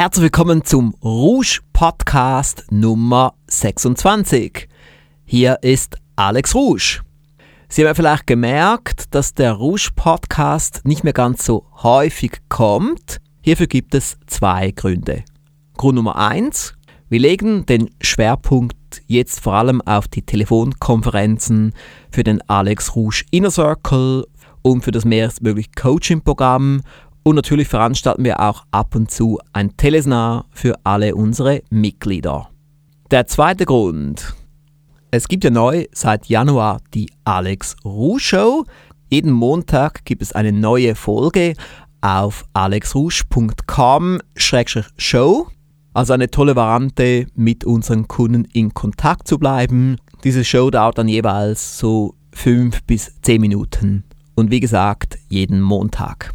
Herzlich willkommen zum Rouge Podcast Nummer 26. Hier ist Alex Rouge. Sie haben ja vielleicht gemerkt, dass der Rouge Podcast nicht mehr ganz so häufig kommt. Hierfür gibt es zwei Gründe. Grund Nummer eins: Wir legen den Schwerpunkt jetzt vor allem auf die Telefonkonferenzen für den Alex Rouge Inner Circle und für das mehrstmögliche Coaching-Programm und natürlich veranstalten wir auch ab und zu ein Telesnar für alle unsere Mitglieder. Der zweite Grund. Es gibt ja neu seit Januar die Alex Rouge Show. Jeden Montag gibt es eine neue Folge auf alexrouge.com-show. Also eine tolle Variante, mit unseren Kunden in Kontakt zu bleiben. Diese Show dauert dann jeweils so 5 bis 10 Minuten. Und wie gesagt, jeden Montag.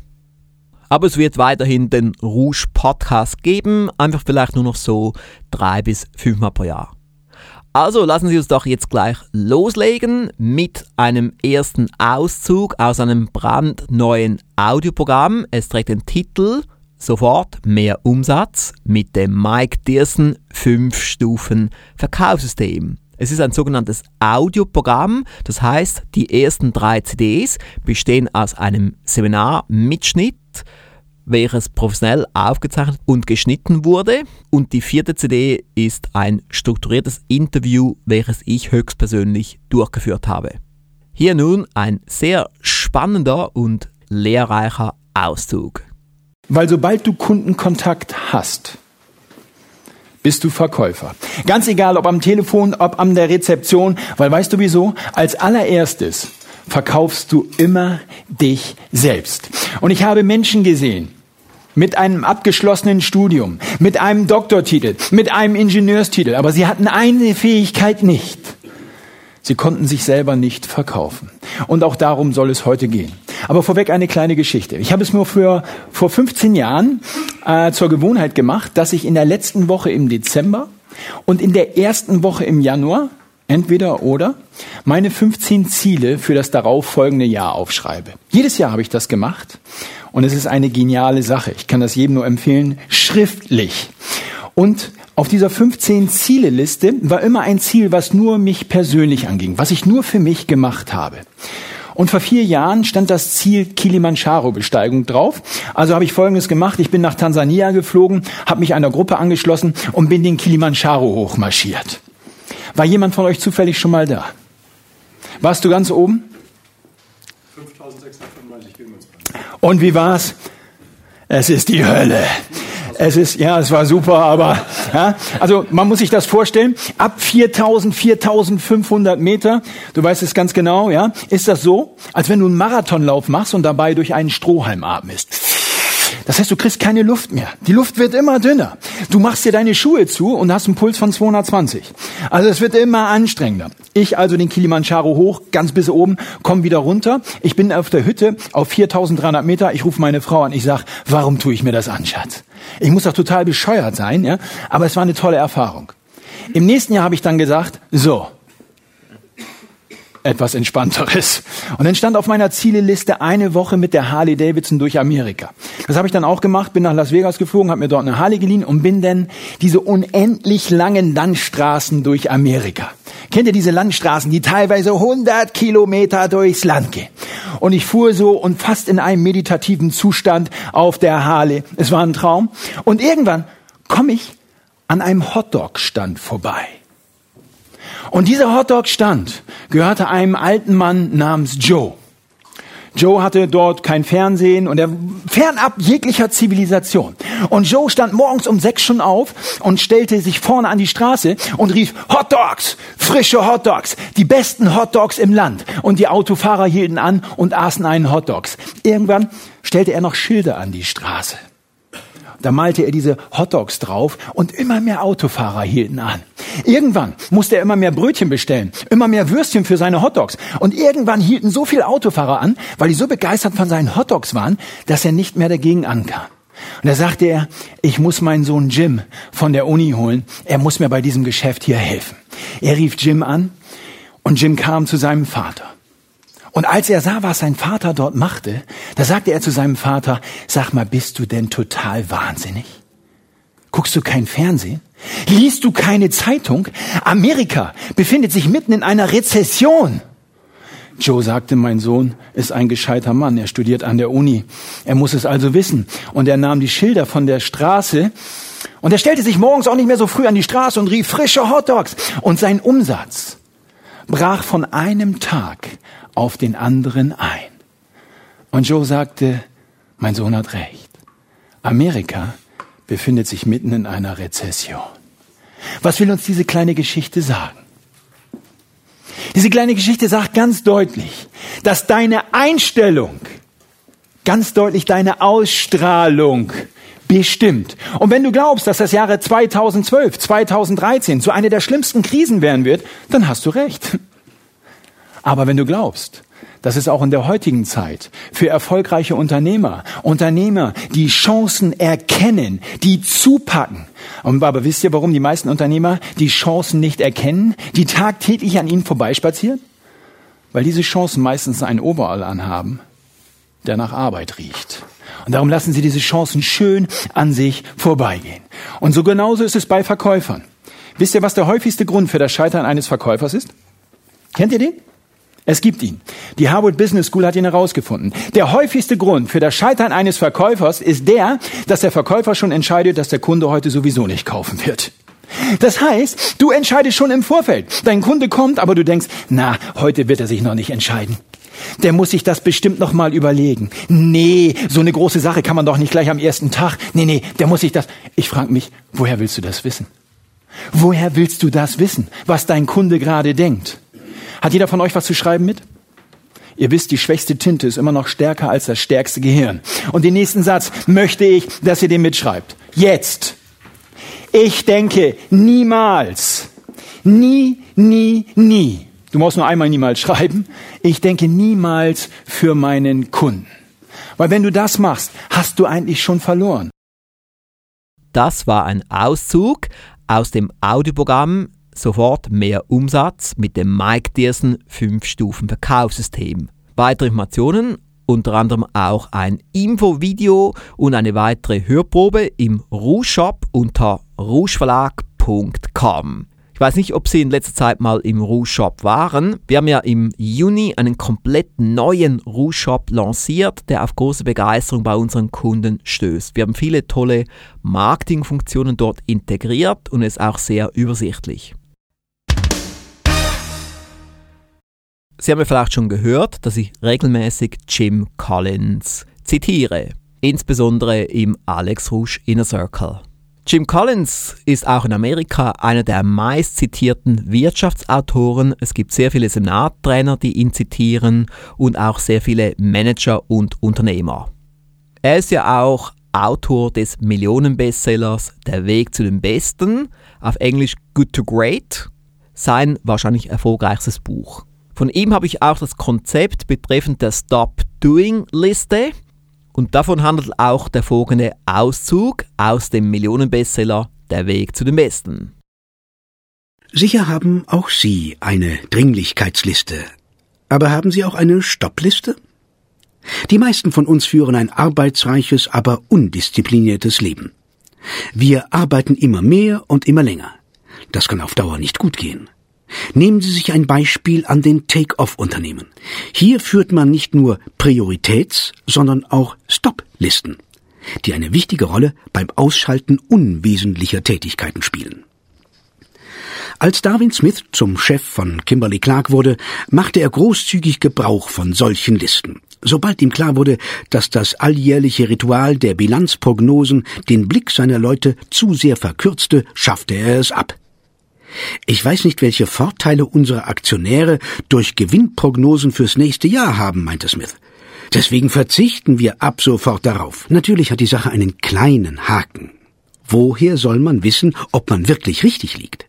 Aber es wird weiterhin den Rouge Podcast geben, einfach vielleicht nur noch so drei bis fünfmal pro Jahr. Also lassen Sie uns doch jetzt gleich loslegen mit einem ersten Auszug aus einem brandneuen Audioprogramm. Es trägt den Titel Sofort mehr Umsatz mit dem Mike Dirsen 5 Stufen Verkaufssystem. Es ist ein sogenanntes Audioprogramm, das heißt, die ersten drei CDs bestehen aus einem Seminarmitschnitt, welches professionell aufgezeichnet und geschnitten wurde. Und die vierte CD ist ein strukturiertes Interview, welches ich höchstpersönlich durchgeführt habe. Hier nun ein sehr spannender und lehrreicher Auszug. Weil sobald du Kundenkontakt hast, bist du Verkäufer. Ganz egal, ob am Telefon, ob an der Rezeption, weil weißt du wieso? Als allererstes verkaufst du immer dich selbst. Und ich habe Menschen gesehen, mit einem abgeschlossenen Studium, mit einem Doktortitel, mit einem Ingenieurstitel, aber sie hatten eine Fähigkeit nicht. Sie konnten sich selber nicht verkaufen. Und auch darum soll es heute gehen. Aber vorweg eine kleine Geschichte. Ich habe es mir für, vor 15 Jahren äh, zur Gewohnheit gemacht, dass ich in der letzten Woche im Dezember und in der ersten Woche im Januar entweder oder meine 15 Ziele für das darauffolgende Jahr aufschreibe. Jedes Jahr habe ich das gemacht und es ist eine geniale Sache. Ich kann das jedem nur empfehlen, schriftlich. Und auf dieser 15 Ziele Liste war immer ein Ziel, was nur mich persönlich anging, was ich nur für mich gemacht habe. Und vor vier Jahren stand das Ziel Kilimanjaro-Besteigung drauf. Also habe ich Folgendes gemacht. Ich bin nach Tansania geflogen, habe mich einer Gruppe angeschlossen und bin den Kilimanjaro hochmarschiert. War jemand von euch zufällig schon mal da? Warst du ganz oben? 5695 und wie war's? Es ist die Hölle. Es ist, ja, es war super, aber, ja, also man muss sich das vorstellen, ab 4000, 4500 Meter, du weißt es ganz genau, ja, ist das so, als wenn du einen Marathonlauf machst und dabei durch einen Strohhalm atmest. Das heißt, du kriegst keine Luft mehr. Die Luft wird immer dünner. Du machst dir deine Schuhe zu und hast einen Puls von 220. Also es wird immer anstrengender. Ich also den Kilimanjaro hoch, ganz bis oben, komm wieder runter. Ich bin auf der Hütte auf 4300 Meter. Ich rufe meine Frau an. Ich sag, warum tue ich mir das an, Schatz? Ich muss doch total bescheuert sein, ja? Aber es war eine tolle Erfahrung. Im nächsten Jahr habe ich dann gesagt, so, etwas entspannteres. Und dann stand auf meiner Zieleliste eine Woche mit der Harley Davidson durch Amerika. Das habe ich dann auch gemacht, bin nach Las Vegas geflogen, habe mir dort eine Harley geliehen und bin dann diese unendlich langen Landstraßen durch Amerika. Kennt ihr diese Landstraßen, die teilweise 100 Kilometer durchs Land gehen? Und ich fuhr so und fast in einem meditativen Zustand auf der Harley. Es war ein Traum. Und irgendwann komme ich an einem Hotdog-Stand vorbei. Und dieser Hotdog-Stand gehörte einem alten Mann namens Joe. Joe hatte dort kein Fernsehen und er fernab jeglicher Zivilisation. Und Joe stand morgens um sechs schon auf und stellte sich vorne an die Straße und rief Hot Dogs, frische Hot Dogs, die besten Hot Dogs im Land. Und die Autofahrer hielten an und aßen einen Hot Dogs. Irgendwann stellte er noch Schilder an die Straße. Da malte er diese Hotdogs drauf und immer mehr Autofahrer hielten an. Irgendwann musste er immer mehr Brötchen bestellen, immer mehr Würstchen für seine Hotdogs. Und irgendwann hielten so viele Autofahrer an, weil die so begeistert von seinen Hotdogs waren, dass er nicht mehr dagegen ankam. Und da sagte er, ich muss meinen Sohn Jim von der Uni holen. Er muss mir bei diesem Geschäft hier helfen. Er rief Jim an und Jim kam zu seinem Vater. Und als er sah, was sein Vater dort machte, da sagte er zu seinem Vater, sag mal, bist du denn total wahnsinnig? Guckst du kein Fernsehen? Liest du keine Zeitung? Amerika befindet sich mitten in einer Rezession. Joe sagte, mein Sohn ist ein gescheiter Mann. Er studiert an der Uni. Er muss es also wissen. Und er nahm die Schilder von der Straße und er stellte sich morgens auch nicht mehr so früh an die Straße und rief frische Hotdogs. Und sein Umsatz brach von einem Tag auf den anderen ein. Und Joe sagte, mein Sohn hat recht. Amerika befindet sich mitten in einer Rezession. Was will uns diese kleine Geschichte sagen? Diese kleine Geschichte sagt ganz deutlich, dass deine Einstellung, ganz deutlich deine Ausstrahlung bestimmt. Und wenn du glaubst, dass das Jahre 2012, 2013 zu einer der schlimmsten Krisen werden wird, dann hast du recht. Aber wenn du glaubst, dass es auch in der heutigen Zeit für erfolgreiche Unternehmer, Unternehmer, die Chancen erkennen, die zupacken. Aber wisst ihr, warum die meisten Unternehmer die Chancen nicht erkennen, die tagtäglich an ihnen vorbeispazieren? Weil diese Chancen meistens einen Overall anhaben, der nach Arbeit riecht. Und darum lassen sie diese Chancen schön an sich vorbeigehen. Und so genauso ist es bei Verkäufern. Wisst ihr, was der häufigste Grund für das Scheitern eines Verkäufers ist? Kennt ihr den? Es gibt ihn. Die Harvard Business School hat ihn herausgefunden. Der häufigste Grund für das Scheitern eines Verkäufers ist der, dass der Verkäufer schon entscheidet, dass der Kunde heute sowieso nicht kaufen wird. Das heißt, du entscheidest schon im Vorfeld. Dein Kunde kommt, aber du denkst, na, heute wird er sich noch nicht entscheiden. Der muss sich das bestimmt noch mal überlegen. Nee, so eine große Sache kann man doch nicht gleich am ersten Tag. Nee, nee, der muss sich das. Ich frage mich, woher willst du das wissen? Woher willst du das wissen, was dein Kunde gerade denkt? Hat jeder von euch was zu schreiben mit? Ihr wisst, die schwächste Tinte ist immer noch stärker als das stärkste Gehirn. Und den nächsten Satz möchte ich, dass ihr den mitschreibt. Jetzt. Ich denke niemals, nie, nie, nie. Du musst nur einmal niemals schreiben. Ich denke niemals für meinen Kunden. Weil wenn du das machst, hast du eigentlich schon verloren. Das war ein Auszug aus dem Audioprogramm sofort mehr Umsatz mit dem Mike Dearson 5-Stufen-Verkaufssystem. Weitere Informationen, unter anderem auch ein Infovideo und eine weitere Hörprobe im Rouge Shop unter rougeverlag.com. Ich weiß nicht, ob Sie in letzter Zeit mal im Rouge Shop waren. Wir haben ja im Juni einen komplett neuen Rouge Shop lanciert, der auf große Begeisterung bei unseren Kunden stößt. Wir haben viele tolle Marketingfunktionen dort integriert und es ist auch sehr übersichtlich. Sie haben ja vielleicht schon gehört, dass ich regelmäßig Jim Collins zitiere, insbesondere im Alex Rouge Inner Circle. Jim Collins ist auch in Amerika einer der meist zitierten Wirtschaftsautoren. Es gibt sehr viele Seminartrainer, die ihn zitieren und auch sehr viele Manager und Unternehmer. Er ist ja auch Autor des Millionenbestsellers Der Weg zu den Besten, auf Englisch Good to Great, sein wahrscheinlich erfolgreichstes Buch. Von ihm habe ich auch das Konzept betreffend der Stop Doing Liste und davon handelt auch der folgende Auszug aus dem Millionenbestseller Der Weg zu den Besten. Sicher haben auch Sie eine Dringlichkeitsliste. Aber haben Sie auch eine Stoppliste? Die meisten von uns führen ein arbeitsreiches, aber undiszipliniertes Leben. Wir arbeiten immer mehr und immer länger. Das kann auf Dauer nicht gut gehen. Nehmen Sie sich ein Beispiel an den Take-off-Unternehmen. Hier führt man nicht nur Prioritäts-, sondern auch Stop-Listen, die eine wichtige Rolle beim Ausschalten unwesentlicher Tätigkeiten spielen. Als Darwin Smith zum Chef von Kimberly Clark wurde, machte er großzügig Gebrauch von solchen Listen. Sobald ihm klar wurde, dass das alljährliche Ritual der Bilanzprognosen den Blick seiner Leute zu sehr verkürzte, schaffte er es ab. Ich weiß nicht, welche Vorteile unsere Aktionäre durch Gewinnprognosen fürs nächste Jahr haben, meinte Smith. Deswegen verzichten wir ab sofort darauf. Natürlich hat die Sache einen kleinen Haken. Woher soll man wissen, ob man wirklich richtig liegt?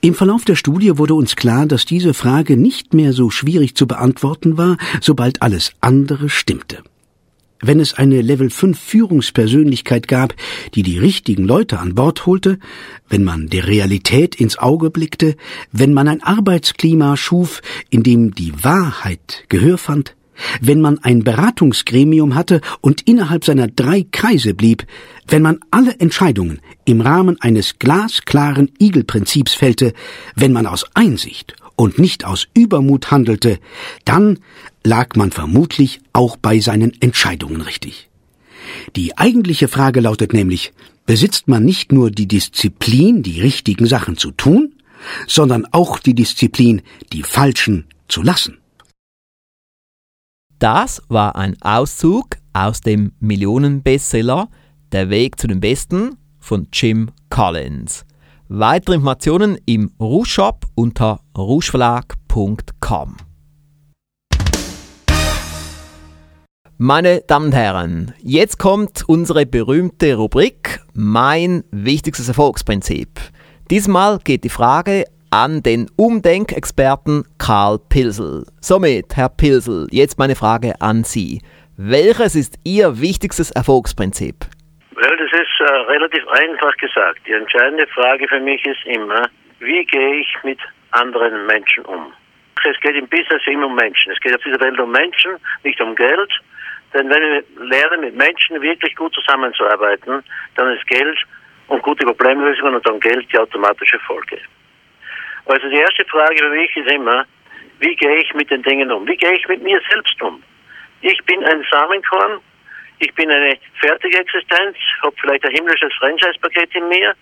Im Verlauf der Studie wurde uns klar, dass diese Frage nicht mehr so schwierig zu beantworten war, sobald alles andere stimmte. Wenn es eine Level 5 Führungspersönlichkeit gab, die die richtigen Leute an Bord holte, wenn man der Realität ins Auge blickte, wenn man ein Arbeitsklima schuf, in dem die Wahrheit Gehör fand, wenn man ein Beratungsgremium hatte und innerhalb seiner drei Kreise blieb, wenn man alle Entscheidungen im Rahmen eines glasklaren Igelprinzips fällte, wenn man aus Einsicht und nicht aus Übermut handelte, dann lag man vermutlich auch bei seinen Entscheidungen richtig. Die eigentliche Frage lautet nämlich, besitzt man nicht nur die Disziplin, die richtigen Sachen zu tun, sondern auch die Disziplin, die falschen zu lassen. Das war ein Auszug aus dem Millionenbestseller Der Weg zu den Besten von Jim Collins. Weitere Informationen im Rouge-Shop unter rougeverlag.com. Meine Damen und Herren, jetzt kommt unsere berühmte Rubrik Mein wichtigstes Erfolgsprinzip. Diesmal geht die Frage an den Umdenkexperten Karl Pilsel. Somit, Herr Pilsel, jetzt meine Frage an Sie. Welches ist Ihr wichtigstes Erfolgsprinzip? Well, das ist äh, relativ einfach gesagt. Die entscheidende Frage für mich ist immer, wie gehe ich mit anderen Menschen um? Es geht im Business immer um Menschen. Es geht auf dieser Welt um Menschen, nicht um Geld. Denn wenn wir lernen, mit Menschen wirklich gut zusammenzuarbeiten, dann ist Geld und gute Problemlösungen und dann Geld die automatische Folge. Also die erste Frage für mich ist immer, wie gehe ich mit den Dingen um? Wie gehe ich mit mir selbst um? Ich bin ein Samenkorn, ich bin eine fertige Existenz, habe vielleicht ein himmlisches Franchise-Paket in mir,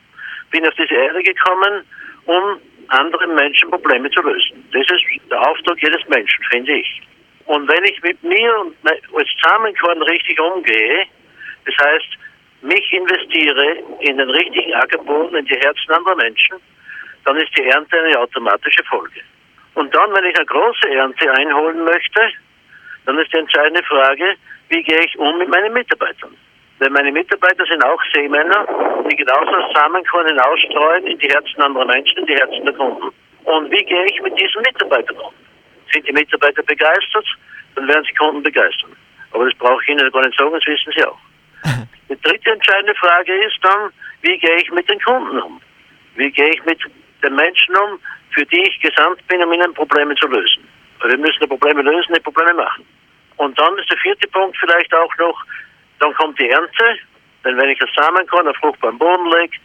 bin auf diese Erde gekommen, um anderen Menschen Probleme zu lösen. Das ist der Auftrag jedes Menschen, finde ich. Und wenn ich mit mir und als Samenkorn richtig umgehe, das heißt, mich investiere in den richtigen Ackerboden, in die Herzen anderer Menschen, dann ist die Ernte eine automatische Folge. Und dann, wenn ich eine große Ernte einholen möchte, dann ist die entscheidende Frage, wie gehe ich um mit meinen Mitarbeitern? Denn meine Mitarbeiter sind auch Seemänner, die genauso Samenkorn hinausstreuen in die Herzen anderer Menschen, in die Herzen der Kunden. Und wie gehe ich mit diesen Mitarbeitern um? Sind die Mitarbeiter begeistert, dann werden sie Kunden begeistern. Aber das brauche ich Ihnen gar nicht sagen, das wissen Sie auch. Die dritte entscheidende Frage ist dann, wie gehe ich mit den Kunden um? Wie gehe ich mit den Menschen um, für die ich gesandt bin, um ihnen Probleme zu lösen. Weil wir müssen die Probleme lösen, die Probleme machen. Und dann ist der vierte Punkt vielleicht auch noch, dann kommt die Ernte, denn wenn ich das Samenkorn auf fruchtbaren Boden lege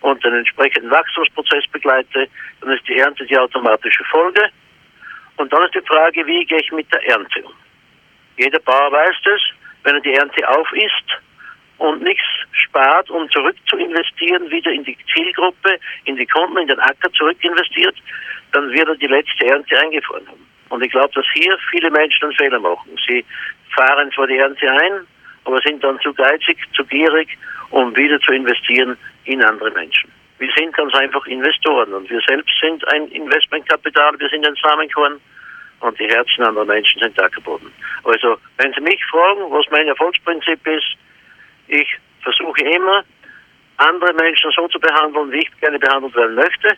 und den entsprechenden Wachstumsprozess begleite, dann ist die Ernte die automatische Folge. Und dann ist die Frage, wie gehe ich mit der Ernte um? Jeder Bauer weiß das, wenn er die Ernte auf isst, und nichts spart, um zurück zu investieren, wieder in die Zielgruppe, in die Kunden, in den Acker zurück investiert, dann wird er die letzte Ernte eingefroren haben. Und ich glaube, dass hier viele Menschen einen Fehler machen. Sie fahren zwar die Ernte ein, aber sind dann zu geizig, zu gierig, um wieder zu investieren in andere Menschen. Wir sind ganz einfach Investoren und wir selbst sind ein Investmentkapital, wir sind ein Samenkorn und die Herzen anderer Menschen sind Ackerboden. Also, wenn Sie mich fragen, was mein Erfolgsprinzip ist, ich versuche immer, andere Menschen so zu behandeln, wie ich gerne behandelt werden möchte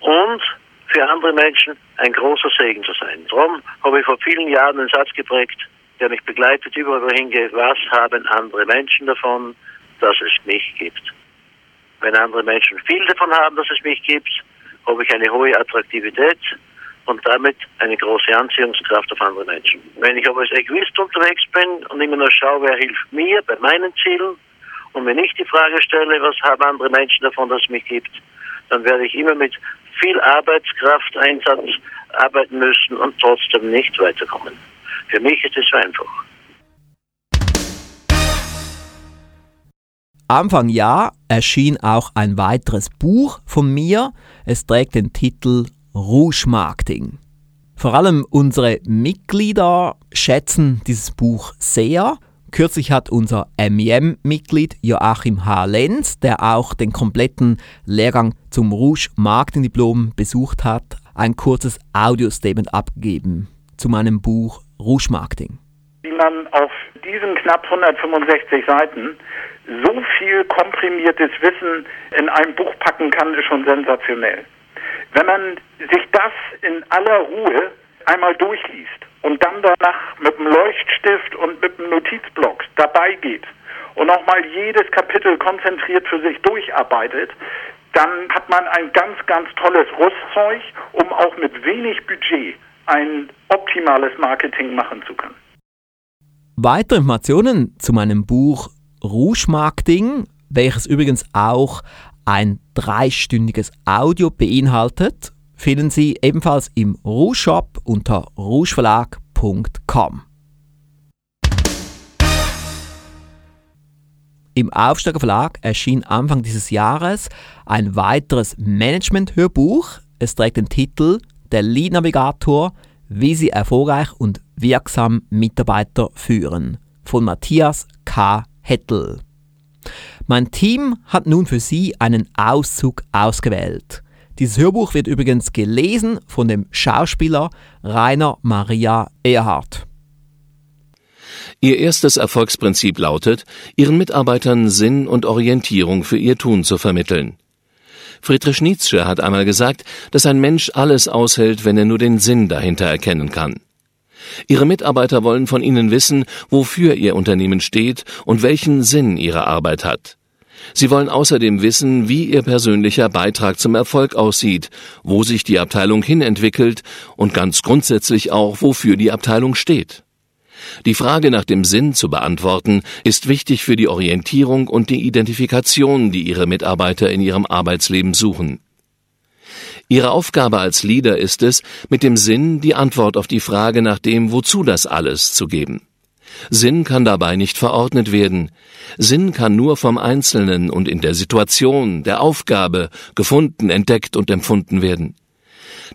und für andere Menschen ein großer Segen zu sein. Darum habe ich vor vielen Jahren einen Satz geprägt, der mich begleitet überall wohin geht. Was haben andere Menschen davon, dass es mich gibt? Wenn andere Menschen viel davon haben, dass es mich gibt, habe ich eine hohe Attraktivität und damit eine große Anziehungskraft auf andere Menschen. Wenn ich aber als Egoist unterwegs bin und immer nur schaue, wer hilft mir bei meinen Zielen und mir nicht die Frage stelle, was haben andere Menschen davon, dass es mich gibt, dann werde ich immer mit viel Arbeitskraft, Einsatz arbeiten müssen und trotzdem nicht weiterkommen. Für mich ist es so einfach. Anfang Jahr erschien auch ein weiteres Buch von mir. Es trägt den Titel Rouge Marketing. Vor allem unsere Mitglieder schätzen dieses Buch sehr. Kürzlich hat unser MEM-Mitglied Joachim H. Lenz, der auch den kompletten Lehrgang zum Rouge Marketing Diplom besucht hat, ein kurzes Audio-Statement abgegeben zu meinem Buch Rouge Marketing. Wie man auf diesen knapp 165 Seiten so viel komprimiertes Wissen in ein Buch packen kann, ist schon sensationell. Wenn man sich das in aller Ruhe einmal durchliest und dann danach mit dem Leuchtstift und mit dem Notizblock dabei geht und nochmal jedes Kapitel konzentriert für sich durcharbeitet, dann hat man ein ganz, ganz tolles Rüstzeug, um auch mit wenig Budget ein optimales Marketing machen zu können. Weitere Informationen zu meinem Buch Rouge Marketing, welches übrigens auch ein dreistündiges Audio beinhaltet, finden Sie ebenfalls im Rouge Shop unter rougeverlag.com. Im Aufsteiger Verlag erschien Anfang dieses Jahres ein weiteres Management-Hörbuch. Es trägt den Titel Der Lead Navigator, wie Sie erfolgreich und wirksam Mitarbeiter führen von Matthias K. Hettel. Mein Team hat nun für Sie einen Auszug ausgewählt. Dieses Hörbuch wird übrigens gelesen von dem Schauspieler Rainer Maria Erhardt. Ihr erstes Erfolgsprinzip lautet, Ihren Mitarbeitern Sinn und Orientierung für ihr Tun zu vermitteln. Friedrich Nietzsche hat einmal gesagt, dass ein Mensch alles aushält, wenn er nur den Sinn dahinter erkennen kann. Ihre Mitarbeiter wollen von Ihnen wissen, wofür Ihr Unternehmen steht und welchen Sinn Ihre Arbeit hat. Sie wollen außerdem wissen, wie Ihr persönlicher Beitrag zum Erfolg aussieht, wo sich die Abteilung hinentwickelt und ganz grundsätzlich auch, wofür die Abteilung steht. Die Frage nach dem Sinn zu beantworten, ist wichtig für die Orientierung und die Identifikation, die Ihre Mitarbeiter in ihrem Arbeitsleben suchen. Ihre Aufgabe als Leader ist es, mit dem Sinn die Antwort auf die Frage nach dem Wozu das alles zu geben. Sinn kann dabei nicht verordnet werden. Sinn kann nur vom Einzelnen und in der Situation, der Aufgabe gefunden, entdeckt und empfunden werden.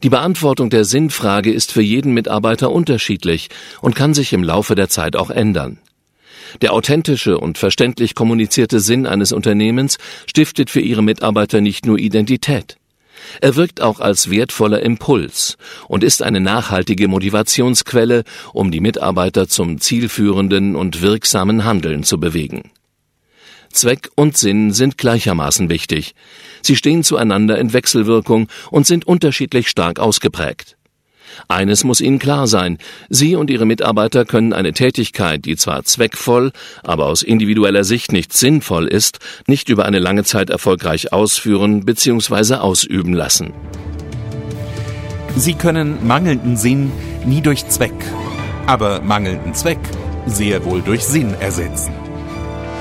Die Beantwortung der Sinnfrage ist für jeden Mitarbeiter unterschiedlich und kann sich im Laufe der Zeit auch ändern. Der authentische und verständlich kommunizierte Sinn eines Unternehmens stiftet für ihre Mitarbeiter nicht nur Identität. Er wirkt auch als wertvoller Impuls und ist eine nachhaltige Motivationsquelle, um die Mitarbeiter zum zielführenden und wirksamen Handeln zu bewegen. Zweck und Sinn sind gleichermaßen wichtig. Sie stehen zueinander in Wechselwirkung und sind unterschiedlich stark ausgeprägt. Eines muss Ihnen klar sein, Sie und Ihre Mitarbeiter können eine Tätigkeit, die zwar zweckvoll, aber aus individueller Sicht nicht sinnvoll ist, nicht über eine lange Zeit erfolgreich ausführen bzw. ausüben lassen. Sie können mangelnden Sinn nie durch Zweck, aber mangelnden Zweck sehr wohl durch Sinn ersetzen.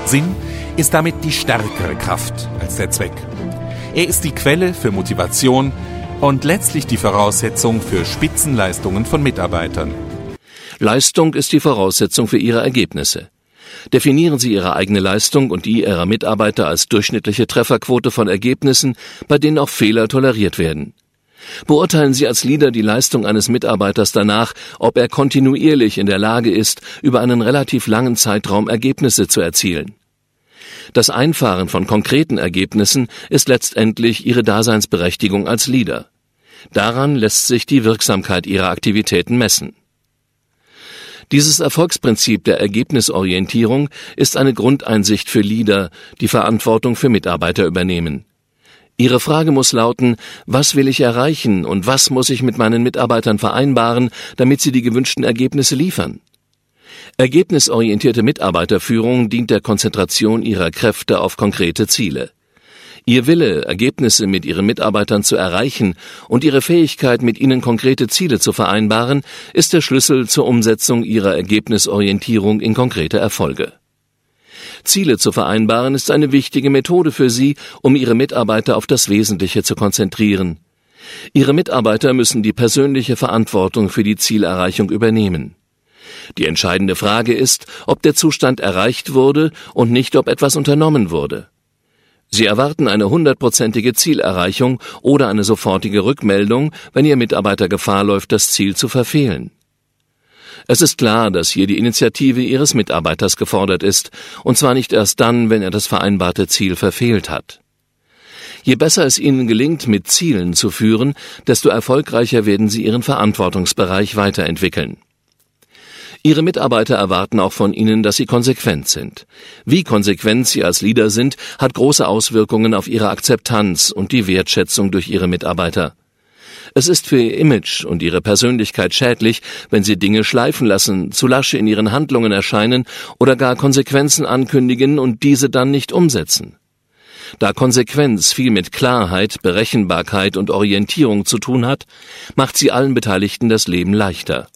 Sinn ist damit die stärkere Kraft als der Zweck. Er ist die Quelle für Motivation und letztlich die Voraussetzung für Spitzenleistungen von Mitarbeitern. Leistung ist die Voraussetzung für Ihre Ergebnisse. Definieren Sie Ihre eigene Leistung und die Ihrer Mitarbeiter als durchschnittliche Trefferquote von Ergebnissen, bei denen auch Fehler toleriert werden. Beurteilen Sie als Leader die Leistung eines Mitarbeiters danach, ob er kontinuierlich in der Lage ist, über einen relativ langen Zeitraum Ergebnisse zu erzielen. Das Einfahren von konkreten Ergebnissen ist letztendlich ihre Daseinsberechtigung als Leader. Daran lässt sich die Wirksamkeit ihrer Aktivitäten messen. Dieses Erfolgsprinzip der Ergebnisorientierung ist eine Grundeinsicht für Leader, die Verantwortung für Mitarbeiter übernehmen. Ihre Frage muss lauten, was will ich erreichen und was muss ich mit meinen Mitarbeitern vereinbaren, damit sie die gewünschten Ergebnisse liefern? Ergebnisorientierte Mitarbeiterführung dient der Konzentration ihrer Kräfte auf konkrete Ziele. Ihr Wille, Ergebnisse mit ihren Mitarbeitern zu erreichen und ihre Fähigkeit, mit ihnen konkrete Ziele zu vereinbaren, ist der Schlüssel zur Umsetzung ihrer Ergebnisorientierung in konkrete Erfolge. Ziele zu vereinbaren ist eine wichtige Methode für Sie, um Ihre Mitarbeiter auf das Wesentliche zu konzentrieren. Ihre Mitarbeiter müssen die persönliche Verantwortung für die Zielerreichung übernehmen. Die entscheidende Frage ist, ob der Zustand erreicht wurde und nicht, ob etwas unternommen wurde. Sie erwarten eine hundertprozentige Zielerreichung oder eine sofortige Rückmeldung, wenn Ihr Mitarbeiter Gefahr läuft, das Ziel zu verfehlen. Es ist klar, dass hier die Initiative Ihres Mitarbeiters gefordert ist, und zwar nicht erst dann, wenn er das vereinbarte Ziel verfehlt hat. Je besser es Ihnen gelingt, mit Zielen zu führen, desto erfolgreicher werden Sie Ihren Verantwortungsbereich weiterentwickeln. Ihre Mitarbeiter erwarten auch von Ihnen, dass Sie konsequent sind. Wie konsequent Sie als Leader sind, hat große Auswirkungen auf Ihre Akzeptanz und die Wertschätzung durch Ihre Mitarbeiter. Es ist für Ihr Image und Ihre Persönlichkeit schädlich, wenn Sie Dinge schleifen lassen, zu lasche in Ihren Handlungen erscheinen oder gar Konsequenzen ankündigen und diese dann nicht umsetzen. Da Konsequenz viel mit Klarheit, Berechenbarkeit und Orientierung zu tun hat, macht sie allen Beteiligten das Leben leichter.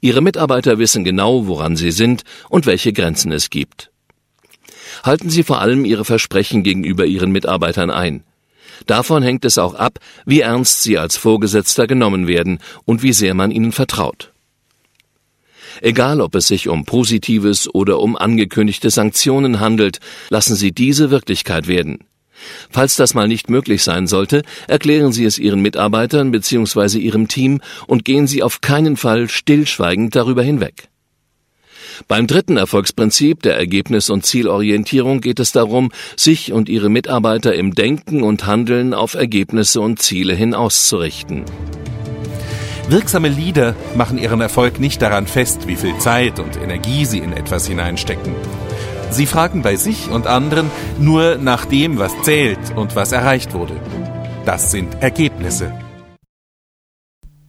Ihre Mitarbeiter wissen genau, woran sie sind und welche Grenzen es gibt. Halten Sie vor allem Ihre Versprechen gegenüber Ihren Mitarbeitern ein. Davon hängt es auch ab, wie ernst Sie als Vorgesetzter genommen werden und wie sehr man Ihnen vertraut. Egal ob es sich um Positives oder um angekündigte Sanktionen handelt, lassen Sie diese Wirklichkeit werden. Falls das mal nicht möglich sein sollte, erklären Sie es Ihren Mitarbeitern bzw. Ihrem Team und gehen Sie auf keinen Fall stillschweigend darüber hinweg. Beim dritten Erfolgsprinzip der Ergebnis- und Zielorientierung geht es darum, sich und ihre Mitarbeiter im Denken und Handeln auf Ergebnisse und Ziele hin auszurichten. Wirksame Leader machen ihren Erfolg nicht daran fest, wie viel Zeit und Energie sie in etwas hineinstecken. Sie fragen bei sich und anderen nur nach dem, was zählt und was erreicht wurde. Das sind Ergebnisse.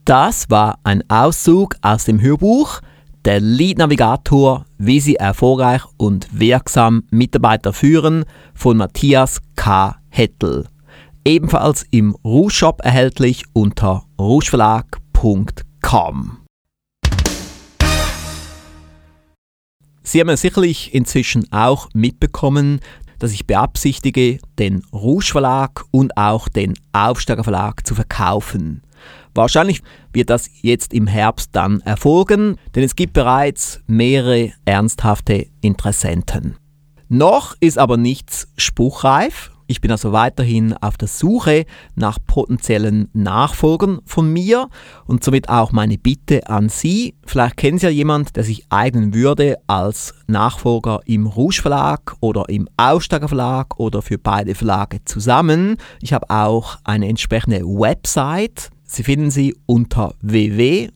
Das war ein Auszug aus dem Hörbuch Der Lead Navigator, wie Sie erfolgreich und wirksam Mitarbeiter führen von Matthias K. Hettel. Ebenfalls im Rouge Shop erhältlich unter rougeverlag.com. Sie haben ja sicherlich inzwischen auch mitbekommen, dass ich beabsichtige, den Rouge Verlag und auch den Aufsteiger Verlag zu verkaufen. Wahrscheinlich wird das jetzt im Herbst dann erfolgen, denn es gibt bereits mehrere ernsthafte Interessenten. Noch ist aber nichts spruchreif ich bin also weiterhin auf der Suche nach potenziellen Nachfolgern von mir und somit auch meine Bitte an Sie. Vielleicht kennen Sie ja jemanden, der sich eignen würde als Nachfolger im Rouge Verlag oder im Aussteiger Verlag oder für beide Verlage zusammen. Ich habe auch eine entsprechende Website. Sie finden sie unter www.rouge.ch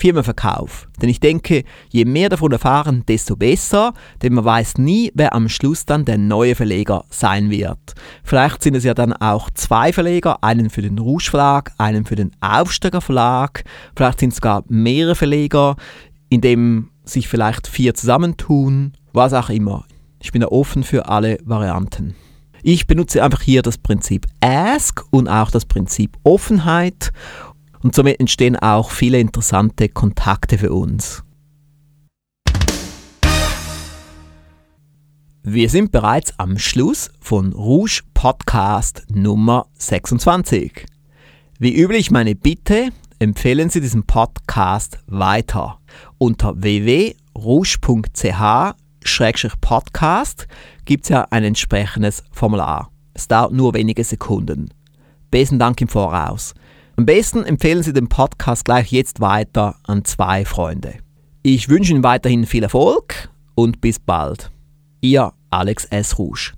Firmenverkauf. Denn ich denke, je mehr davon erfahren, desto besser, denn man weiß nie, wer am Schluss dann der neue Verleger sein wird. Vielleicht sind es ja dann auch zwei Verleger, einen für den Rouge Verlag, einen für den Aufsteiger Verlag, vielleicht sind es sogar mehrere Verleger, in dem sich vielleicht vier zusammentun, was auch immer. Ich bin da offen für alle Varianten. Ich benutze einfach hier das Prinzip Ask und auch das Prinzip Offenheit und somit entstehen auch viele interessante Kontakte für uns. Wir sind bereits am Schluss von Rouge Podcast Nummer 26. Wie üblich meine Bitte, empfehlen Sie diesen Podcast weiter. Unter www.rouge.ch-podcast gibt es ja ein entsprechendes Formular. Es dauert nur wenige Sekunden. Besten Dank im Voraus. Am besten empfehlen Sie den Podcast gleich jetzt weiter an zwei Freunde. Ich wünsche Ihnen weiterhin viel Erfolg und bis bald. Ihr Alex S. Rouge.